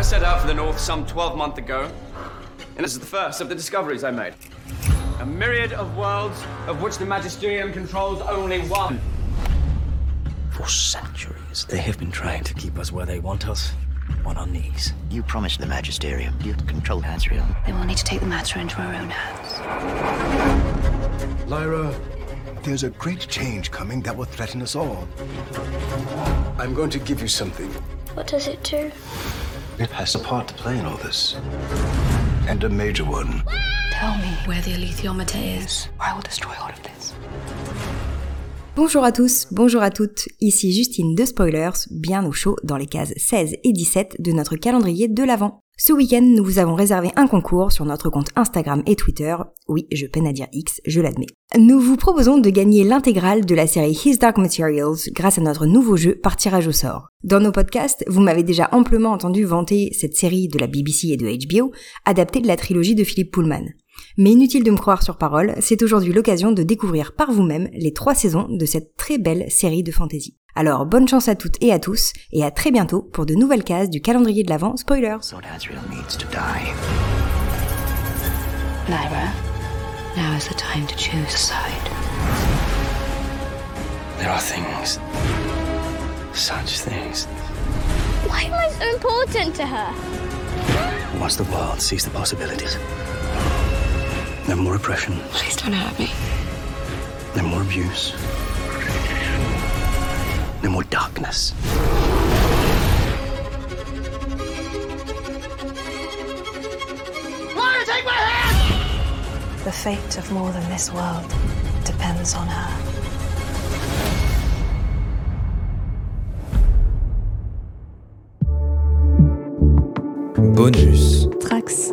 I set out for the north some 12 months ago, and this is the first of the discoveries I made. A myriad of worlds, of which the Magisterium controls only one. For centuries, they have been trying to keep us where they want us, on our knees. You promised the Magisterium you'd control Asriel. They will need to take the matter into our own hands. Lyra, there's a great change coming that will threaten us all. I'm going to give you something. What does it do? It has a part to play in all this. And a major one. Tell me where the alethiometer is, or I will destroy all of this. Bonjour à tous, bonjour à toutes, ici Justine de Spoilers, bien au chaud dans les cases 16 et 17 de notre calendrier de l'Avent. Ce week-end, nous vous avons réservé un concours sur notre compte Instagram et Twitter. Oui, je peine à dire X, je l'admets. Nous vous proposons de gagner l'intégrale de la série His Dark Materials grâce à notre nouveau jeu par tirage au sort. Dans nos podcasts, vous m'avez déjà amplement entendu vanter cette série de la BBC et de HBO, adaptée de la trilogie de Philippe Pullman. Mais inutile de me croire sur parole, c'est aujourd'hui l'occasion de découvrir par vous-même les trois saisons de cette très belle série de fantasy. Alors bonne chance à toutes et à tous, et à très bientôt pour de nouvelles cases du calendrier de l'Avent Spoilers. Lord Asriel needs to die. Lyra, now is the time to choose a side. There are things. Such things. Why am I so important to her? Once the world sees the possibilities, no more oppression, Please don't hurt me. no more abuse, no more darkness. Why take my hand? The fate of more than this world depends on her. Bonus. Trax